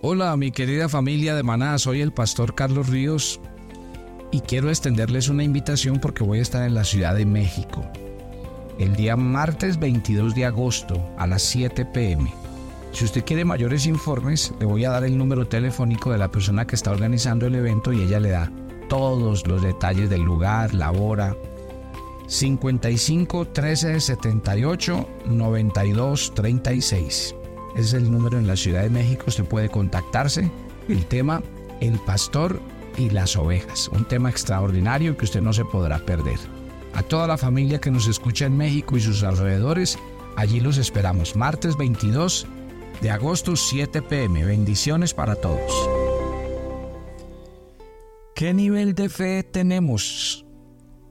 Hola mi querida familia de Maná, soy el pastor Carlos Ríos y quiero extenderles una invitación porque voy a estar en la Ciudad de México el día martes 22 de agosto a las 7 pm. Si usted quiere mayores informes, le voy a dar el número telefónico de la persona que está organizando el evento y ella le da todos los detalles del lugar, la hora. 55 13 78 92 36 es el número en la Ciudad de México. Usted puede contactarse. El tema, el pastor y las ovejas. Un tema extraordinario que usted no se podrá perder. A toda la familia que nos escucha en México y sus alrededores, allí los esperamos. Martes 22 de agosto, 7 pm. Bendiciones para todos. ¿Qué nivel de fe tenemos?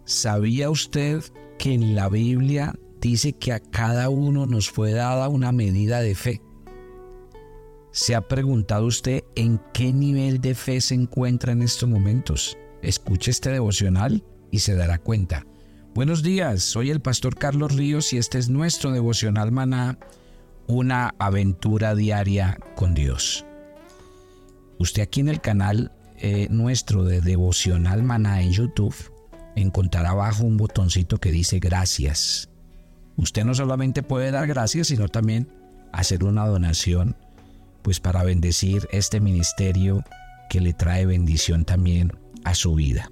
¿Sabía usted que en la Biblia dice que a cada uno nos fue dada una medida de fe? ¿Se ha preguntado usted en qué nivel de fe se encuentra en estos momentos? Escuche este devocional y se dará cuenta. Buenos días, soy el pastor Carlos Ríos y este es nuestro devocional maná, una aventura diaria con Dios. Usted aquí en el canal eh, nuestro de devocional maná en YouTube encontrará abajo un botoncito que dice gracias. Usted no solamente puede dar gracias, sino también hacer una donación pues para bendecir este ministerio que le trae bendición también a su vida.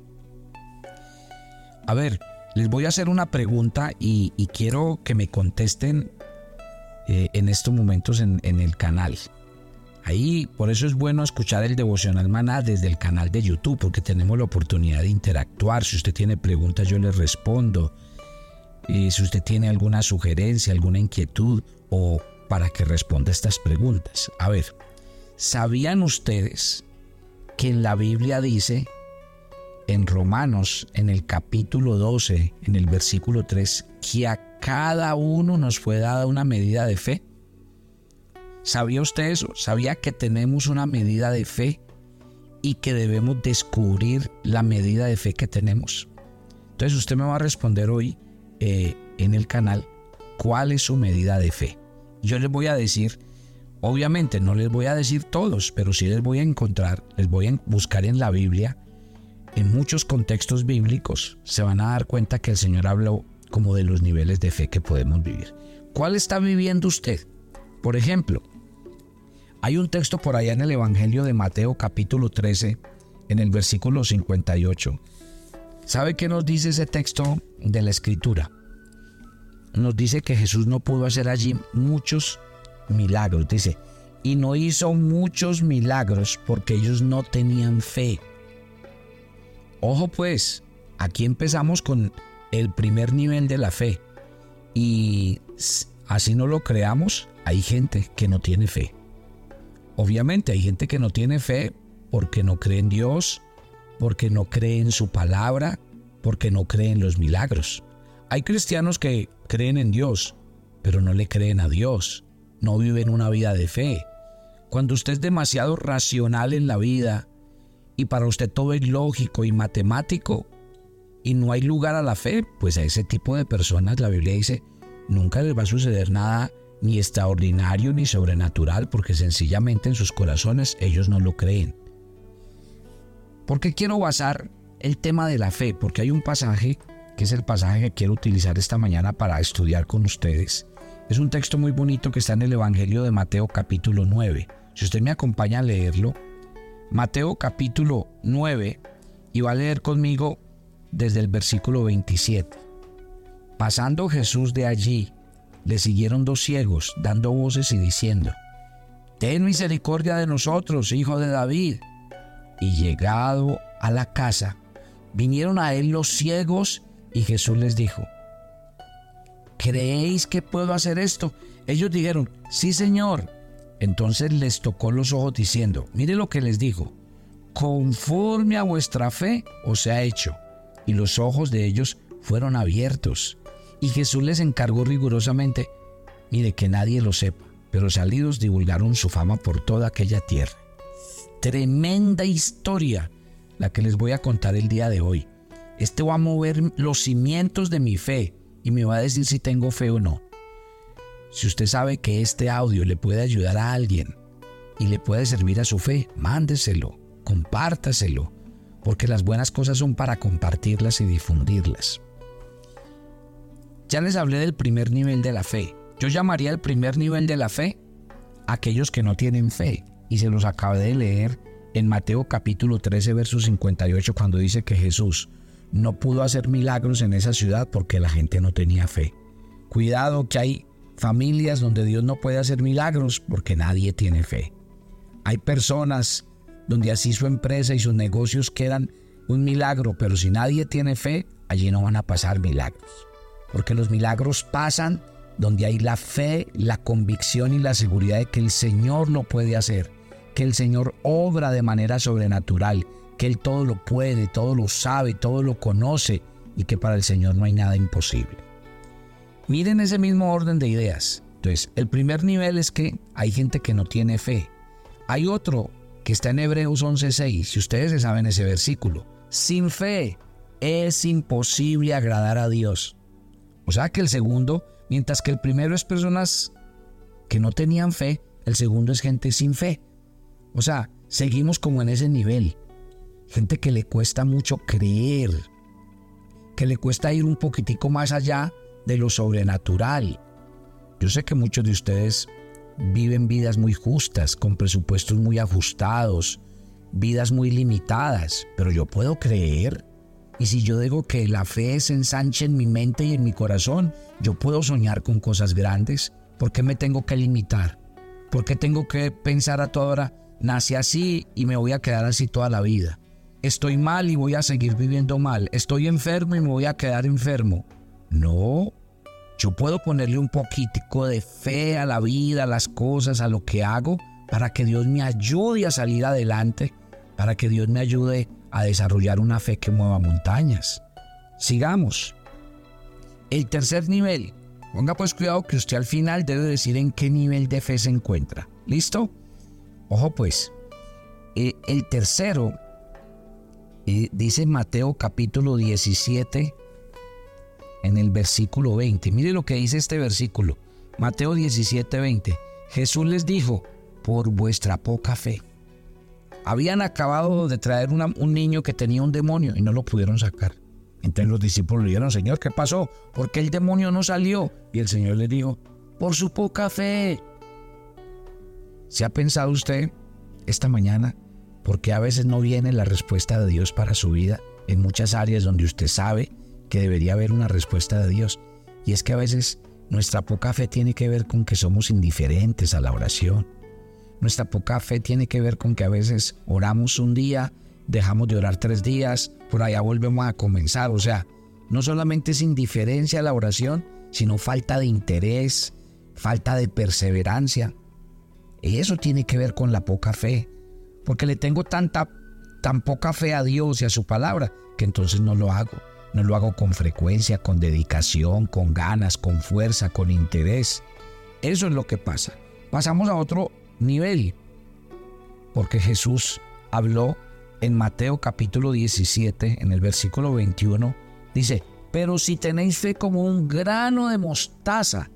A ver, les voy a hacer una pregunta y, quiero que me contesten eh, en estos momentos en, en, el canal. Ahí, por eso es bueno escuchar el devocional maná desde el canal de YouTube, porque tenemos la oportunidad de interactuar. Si usted tiene preguntas, yo le respondo. Y si usted tiene alguna sugerencia, alguna inquietud o para que responda estas preguntas. A ver, ¿sabían ustedes que en la Biblia dice, en Romanos, en el capítulo 12, en el versículo 3, que a cada uno nos fue dada una medida de fe? ¿Sabía usted eso? ¿Sabía que tenemos una medida de fe y que debemos descubrir la medida de fe que tenemos? Entonces usted me va a responder hoy eh, en el canal cuál es su medida de fe. Yo les voy a decir, obviamente no les voy a decir todos, pero sí les voy a encontrar, les voy a buscar en la Biblia, en muchos contextos bíblicos, se van a dar cuenta que el Señor habló como de los niveles de fe que podemos vivir. ¿Cuál está viviendo usted? Por ejemplo, hay un texto por allá en el Evangelio de Mateo capítulo 13, en el versículo 58. ¿Sabe qué nos dice ese texto de la Escritura? Nos dice que Jesús no pudo hacer allí muchos milagros. Dice, y no hizo muchos milagros porque ellos no tenían fe. Ojo pues, aquí empezamos con el primer nivel de la fe. Y así no lo creamos, hay gente que no tiene fe. Obviamente hay gente que no tiene fe porque no cree en Dios, porque no cree en su palabra, porque no cree en los milagros. Hay cristianos que creen en Dios, pero no le creen a Dios, no viven una vida de fe. Cuando usted es demasiado racional en la vida y para usted todo es lógico y matemático y no hay lugar a la fe, pues a ese tipo de personas la Biblia dice, nunca les va a suceder nada ni extraordinario ni sobrenatural porque sencillamente en sus corazones ellos no lo creen. ¿Por qué quiero basar el tema de la fe? Porque hay un pasaje que es el pasaje que quiero utilizar esta mañana para estudiar con ustedes. Es un texto muy bonito que está en el Evangelio de Mateo capítulo 9. Si usted me acompaña a leerlo, Mateo capítulo 9 y va a leer conmigo desde el versículo 27. Pasando Jesús de allí, le siguieron dos ciegos, dando voces y diciendo, Ten misericordia de nosotros, hijo de David. Y llegado a la casa, vinieron a él los ciegos y Jesús les dijo, ¿creéis que puedo hacer esto? Ellos dijeron, sí Señor. Entonces les tocó los ojos diciendo, mire lo que les dijo, conforme a vuestra fe os ha hecho. Y los ojos de ellos fueron abiertos. Y Jesús les encargó rigurosamente, mire que nadie lo sepa, pero salidos divulgaron su fama por toda aquella tierra. Tremenda historia la que les voy a contar el día de hoy. Este va a mover los cimientos de mi fe y me va a decir si tengo fe o no. Si usted sabe que este audio le puede ayudar a alguien y le puede servir a su fe, mándeselo, compártaselo, porque las buenas cosas son para compartirlas y difundirlas. Ya les hablé del primer nivel de la fe. Yo llamaría el primer nivel de la fe aquellos que no tienen fe. Y se los acabé de leer en Mateo capítulo 13, verso 58, cuando dice que Jesús no pudo hacer milagros en esa ciudad porque la gente no tenía fe. Cuidado que hay familias donde Dios no puede hacer milagros porque nadie tiene fe. Hay personas donde así su empresa y sus negocios quedan un milagro, pero si nadie tiene fe, allí no van a pasar milagros. Porque los milagros pasan donde hay la fe, la convicción y la seguridad de que el Señor lo puede hacer, que el Señor obra de manera sobrenatural, que Él todo lo puede, todo lo sabe, todo lo conoce y que para el Señor no hay nada imposible. Miren ese mismo orden de ideas. Entonces, el primer nivel es que hay gente que no tiene fe. Hay otro que está en Hebreos 11:6, si ustedes se saben ese versículo. Sin fe es imposible agradar a Dios. O sea que el segundo Mientras que el primero es personas que no tenían fe, el segundo es gente sin fe. O sea, seguimos como en ese nivel. Gente que le cuesta mucho creer, que le cuesta ir un poquitico más allá de lo sobrenatural. Yo sé que muchos de ustedes viven vidas muy justas, con presupuestos muy ajustados, vidas muy limitadas, pero yo puedo creer y si yo digo que la fe se ensanche en mi mente y en mi corazón, yo puedo soñar con cosas grandes. ¿Por qué me tengo que limitar? ¿Por qué tengo que pensar a toda hora, nací así y me voy a quedar así toda la vida? Estoy mal y voy a seguir viviendo mal. Estoy enfermo y me voy a quedar enfermo. No, yo puedo ponerle un poquitico de fe a la vida, a las cosas, a lo que hago, para que Dios me ayude a salir adelante, para que Dios me ayude a desarrollar una fe que mueva montañas. Sigamos. El tercer nivel. Ponga pues cuidado que usted al final debe decir en qué nivel de fe se encuentra. ¿Listo? Ojo pues. Eh, el tercero eh, dice Mateo capítulo 17 en el versículo 20. Mire lo que dice este versículo. Mateo 17, 20. Jesús les dijo, por vuestra poca fe. Habían acabado de traer un niño que tenía un demonio y no lo pudieron sacar. Entonces los discípulos le dijeron, Señor, ¿qué pasó? ¿Por qué el demonio no salió? Y el Señor le dijo, por su poca fe. ¿Se ha pensado usted esta mañana por qué a veces no viene la respuesta de Dios para su vida en muchas áreas donde usted sabe que debería haber una respuesta de Dios? Y es que a veces nuestra poca fe tiene que ver con que somos indiferentes a la oración nuestra poca fe tiene que ver con que a veces oramos un día, dejamos de orar tres días, por allá volvemos a comenzar. O sea, no solamente es indiferencia a la oración, sino falta de interés, falta de perseverancia. Eso tiene que ver con la poca fe, porque le tengo tanta, tan poca fe a Dios y a su palabra, que entonces no lo hago. No lo hago con frecuencia, con dedicación, con ganas, con fuerza, con interés. Eso es lo que pasa. Pasamos a otro nivel. Porque Jesús habló en Mateo capítulo 17, en el versículo 21, dice, pero si tenéis fe como un grano de mostaza,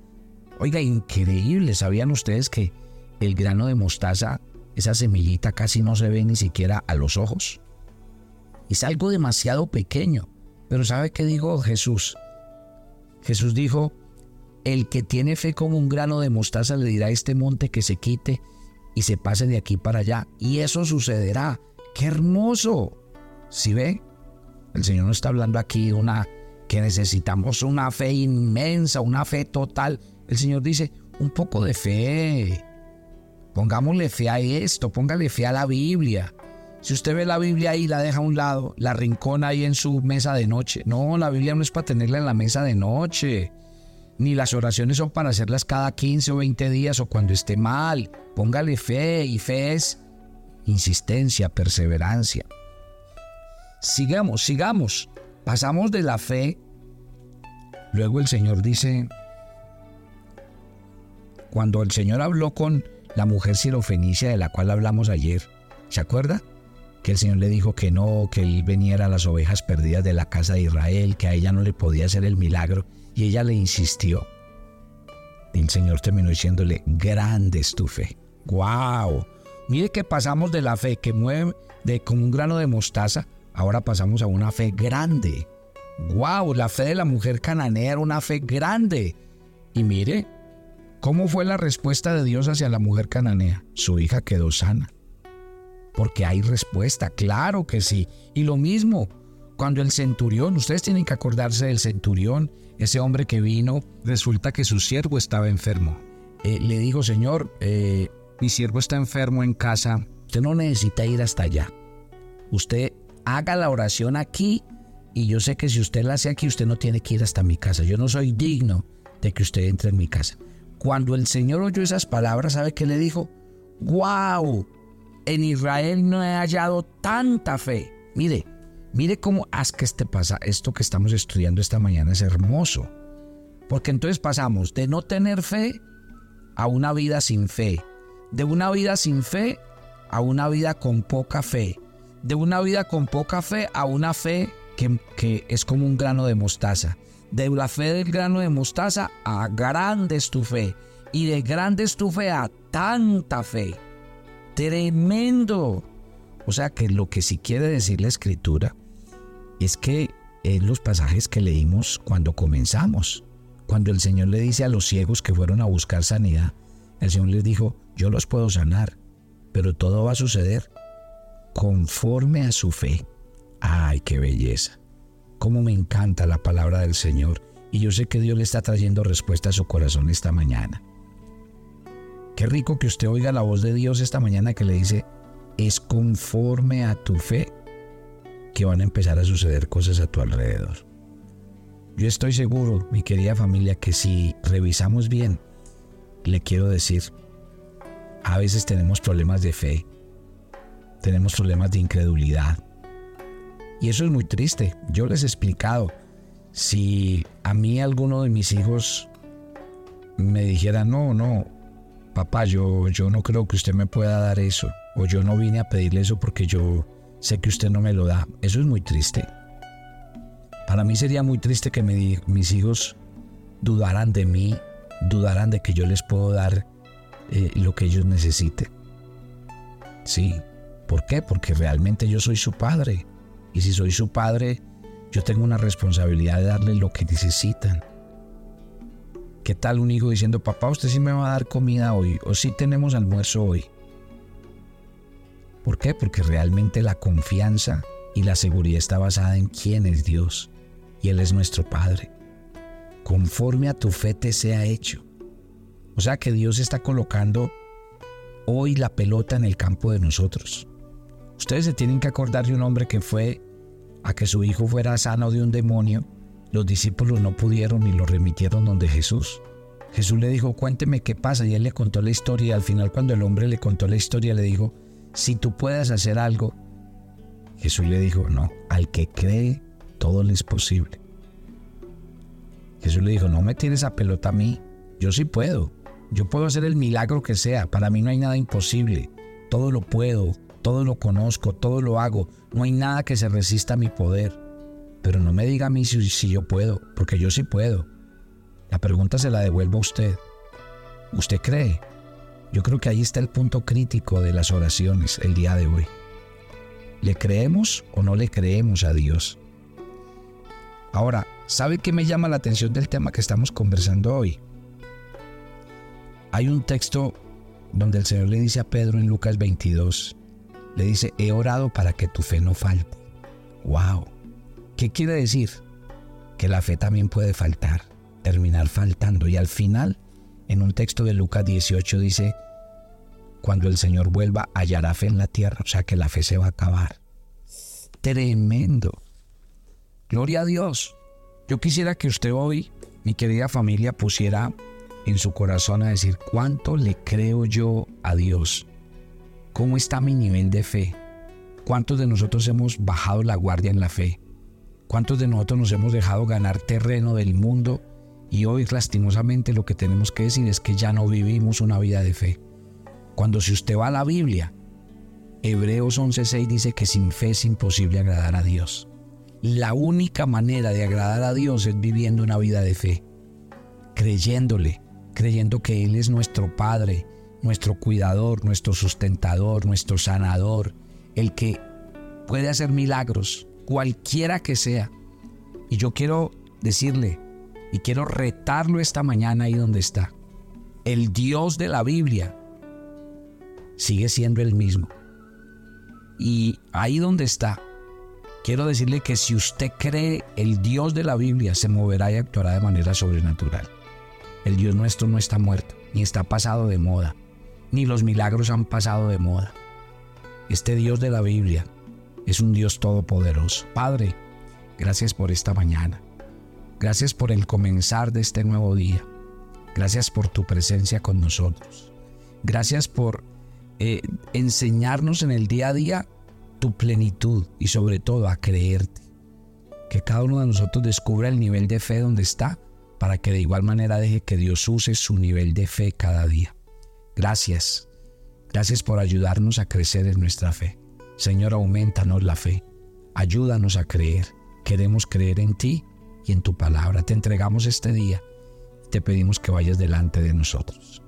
oiga, increíble, ¿sabían ustedes que el grano de mostaza, esa semillita casi no se ve ni siquiera a los ojos? Es algo demasiado pequeño, pero ¿sabe qué dijo Jesús? Jesús dijo, el que tiene fe como un grano de mostaza le dirá a este monte que se quite y se pase de aquí para allá. Y eso sucederá. ¡Qué hermoso! ¿Sí ve? El Señor no está hablando aquí una que necesitamos una fe inmensa, una fe total. El Señor dice, un poco de fe. Pongámosle fe a esto, póngale fe a la Biblia. Si usted ve la Biblia ahí, la deja a un lado, la rincona ahí en su mesa de noche. No, la Biblia no es para tenerla en la mesa de noche ni las oraciones son para hacerlas cada 15 o 20 días o cuando esté mal. Póngale fe y fe es insistencia, perseverancia. Sigamos, sigamos. Pasamos de la fe. Luego el Señor dice, cuando el Señor habló con la mujer sirofenicia de la cual hablamos ayer, ¿se acuerda? Que el Señor le dijo que no, que él venía a las ovejas perdidas de la casa de Israel, que a ella no le podía hacer el milagro. Y ella le insistió. Y el Señor terminó diciéndole, grande es tu fe. ¡Wow! Mire que pasamos de la fe que mueve de como un grano de mostaza, ahora pasamos a una fe grande. ¡Wow! La fe de la mujer cananea era una fe grande. Y mire, ¿cómo fue la respuesta de Dios hacia la mujer cananea? Su hija quedó sana. Porque hay respuesta, claro que sí. Y lo mismo, cuando el centurión, ustedes tienen que acordarse del centurión, ese hombre que vino, resulta que su siervo estaba enfermo. Eh, le dijo, Señor, eh, mi siervo está enfermo en casa, usted no necesita ir hasta allá. Usted haga la oración aquí y yo sé que si usted la hace aquí, usted no tiene que ir hasta mi casa. Yo no soy digno de que usted entre en mi casa. Cuando el Señor oyó esas palabras, ¿sabe qué le dijo? ¡Wow! En Israel no he hallado tanta fe. Mire, Mire cómo haz que este pasa, esto que estamos estudiando esta mañana es hermoso. Porque entonces pasamos de no tener fe a una vida sin fe. De una vida sin fe a una vida con poca fe. De una vida con poca fe a una fe que, que es como un grano de mostaza. De la fe del grano de mostaza a grande es tu fe. Y de grande es tu fe a tanta fe. Tremendo. O sea que lo que sí quiere decir la escritura es que en los pasajes que leímos cuando comenzamos, cuando el Señor le dice a los ciegos que fueron a buscar sanidad, el Señor les dijo, yo los puedo sanar, pero todo va a suceder conforme a su fe. ¡Ay, qué belleza! Cómo me encanta la palabra del Señor y yo sé que Dios le está trayendo respuesta a su corazón esta mañana. Qué rico que usted oiga la voz de Dios esta mañana que le dice, es conforme a tu fe que van a empezar a suceder cosas a tu alrededor. Yo estoy seguro, mi querida familia, que si revisamos bien, le quiero decir, a veces tenemos problemas de fe, tenemos problemas de incredulidad. Y eso es muy triste. Yo les he explicado, si a mí alguno de mis hijos me dijera, no, no, papá, yo, yo no creo que usted me pueda dar eso, o yo no vine a pedirle eso porque yo sé que usted no me lo da. Eso es muy triste. Para mí sería muy triste que mis hijos dudaran de mí, dudaran de que yo les puedo dar eh, lo que ellos necesiten. Sí, ¿por qué? Porque realmente yo soy su padre. Y si soy su padre, yo tengo una responsabilidad de darles lo que necesitan. ¿Qué tal un hijo diciendo, papá, usted sí me va a dar comida hoy? O sí tenemos almuerzo hoy. ¿Por qué? Porque realmente la confianza y la seguridad está basada en quién es Dios y Él es nuestro Padre. Conforme a tu fe te sea hecho. O sea que Dios está colocando hoy la pelota en el campo de nosotros. Ustedes se tienen que acordar de un hombre que fue a que su hijo fuera sano de un demonio. Los discípulos no pudieron y lo remitieron donde Jesús. Jesús le dijo, cuénteme qué pasa. Y él le contó la historia. Y al final cuando el hombre le contó la historia, le dijo, si tú puedes hacer algo, Jesús le dijo, no, al que cree, todo le es posible. Jesús le dijo, no me tienes a pelota a mí, yo sí puedo, yo puedo hacer el milagro que sea, para mí no hay nada imposible, todo lo puedo, todo lo conozco, todo lo hago, no hay nada que se resista a mi poder. Pero no me diga a mí si, yo puedo, porque yo sí puedo. La pregunta se la devuelvo a usted. ¿Usted cree? Yo creo que ahí está el punto crítico de las oraciones el día de hoy. ¿Le creemos o no le creemos a Dios? Ahora, ¿sabe qué me llama la atención del tema que estamos conversando hoy? Hay un texto donde el Señor le dice a Pedro en Lucas 22, le dice, he orado para que tu fe no falte. ¡Wow! ¿Qué quiere decir? Que la fe también puede faltar, terminar faltando y al final en un texto de Lucas 18 dice, cuando el Señor vuelva, hallará fe en la tierra, o sea que la fe se va a acabar. Tremendo. Gloria a Dios. Yo quisiera que usted hoy, mi querida familia, pusiera en su corazón a decir, ¿cuánto le creo yo a Dios? ¿Cómo está mi nivel de fe? ¿Cuántos de nosotros hemos bajado la guardia en la fe? ¿Cuántos de nosotros nos hemos dejado ganar terreno del mundo y hoy lastimosamente lo que tenemos que decir es que ya no vivimos una vida de fe. Cuando si usted va a la Biblia, Hebreos 11:6 dice que sin fe es imposible agradar a Dios. La única manera de agradar a Dios es viviendo una vida de fe, creyéndole, creyendo que Él es nuestro Padre, nuestro cuidador, nuestro sustentador, nuestro sanador, el que puede hacer milagros, cualquiera que sea. Y yo quiero decirle, y quiero retarlo esta mañana ahí donde está. El Dios de la Biblia sigue siendo el mismo. Y ahí donde está, quiero decirle que si usted cree el Dios de la Biblia, se moverá y actuará de manera sobrenatural. El Dios nuestro no está muerto, ni está pasado de moda, ni los milagros han pasado de moda. Este Dios de la Biblia es un Dios todopoderoso. Padre, gracias por esta mañana. Gracias por el comenzar de este nuevo día. Gracias por tu presencia con nosotros. Gracias por eh, enseñarnos en el día a día tu plenitud y sobre todo a creerte. Que cada uno de nosotros descubra el nivel de fe donde está para que de igual manera deje que Dios use su nivel de fe cada día. Gracias. Gracias por ayudarnos a crecer en nuestra fe. Señor, aumentanos la fe. Ayúdanos a creer. Queremos creer en ti y en tu palabra. Te entregamos este día. Te pedimos que vayas delante de nosotros.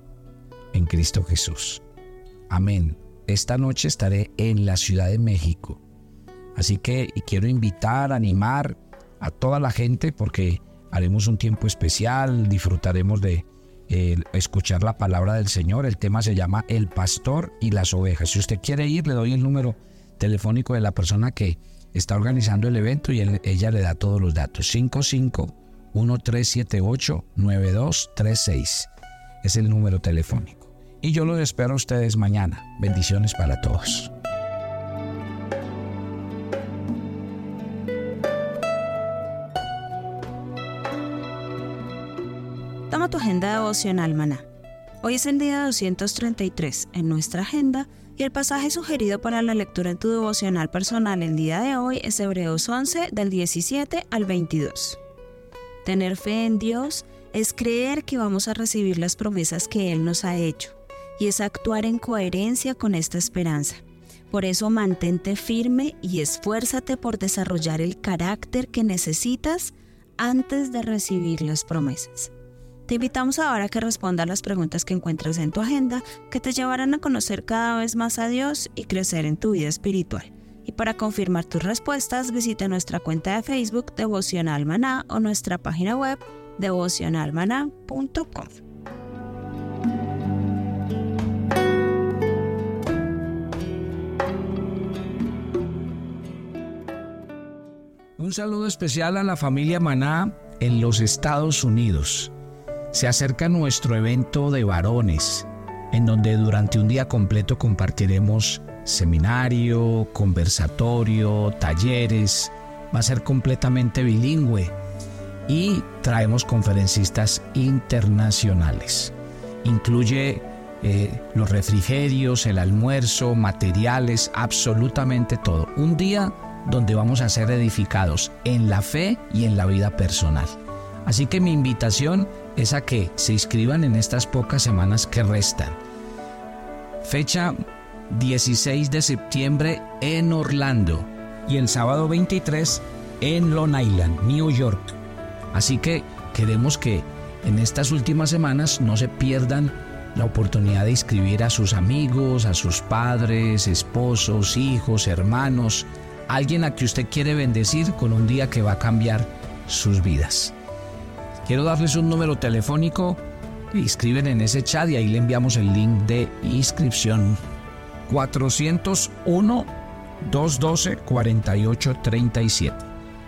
En Cristo Jesús. Amén. Esta noche estaré en la Ciudad de México. Así que quiero invitar, animar a toda la gente porque haremos un tiempo especial, disfrutaremos de eh, escuchar la palabra del Señor. El tema se llama El pastor y las ovejas. Si usted quiere ir, le doy el número telefónico de la persona que está organizando el evento y ella le da todos los datos. 55 1378 9236 es el número telefónico. Y yo los espero a ustedes mañana. Bendiciones para todos. Devocional, maná. Hoy es el día 233 en nuestra agenda y el pasaje sugerido para la lectura en tu devocional personal el día de hoy es Hebreos 11 del 17 al 22. Tener fe en Dios es creer que vamos a recibir las promesas que Él nos ha hecho y es actuar en coherencia con esta esperanza. Por eso mantente firme y esfuérzate por desarrollar el carácter que necesitas antes de recibir las promesas. Te invitamos ahora a que respondas las preguntas que encuentras en tu agenda que te llevarán a conocer cada vez más a Dios y crecer en tu vida espiritual. Y para confirmar tus respuestas, visita nuestra cuenta de Facebook Devocional Maná o nuestra página web devocionalmaná.com. Un saludo especial a la familia Maná en los Estados Unidos. Se acerca nuestro evento de varones, en donde durante un día completo compartiremos seminario, conversatorio, talleres. Va a ser completamente bilingüe y traemos conferencistas internacionales. Incluye eh, los refrigerios, el almuerzo, materiales, absolutamente todo. Un día donde vamos a ser edificados en la fe y en la vida personal. Así que mi invitación es a que se inscriban en estas pocas semanas que restan. Fecha 16 de septiembre en Orlando y el sábado 23 en Long Island, New York. Así que queremos que en estas últimas semanas no se pierdan la oportunidad de inscribir a sus amigos, a sus padres, esposos, hijos, hermanos, alguien a que usted quiere bendecir con un día que va a cambiar sus vidas. Quiero darles un número telefónico, inscriben en ese chat y ahí le enviamos el link de inscripción. 401 212 4837.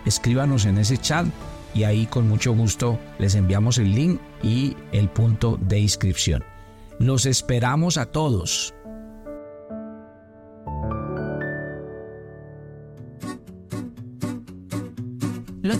Escríbanos en ese chat y ahí con mucho gusto les enviamos el link y el punto de inscripción. Los esperamos a todos.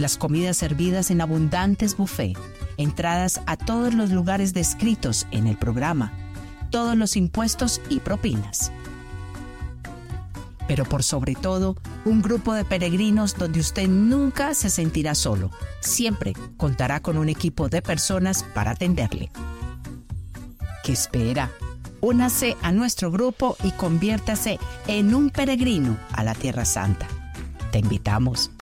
las comidas servidas en abundantes buffets entradas a todos los lugares descritos en el programa, todos los impuestos y propinas. pero por sobre todo, un grupo de peregrinos donde usted nunca se sentirá solo. Siempre contará con un equipo de personas para atenderle. ¿Qué espera? Únase a nuestro grupo y conviértase en un peregrino a la Tierra Santa. Te invitamos.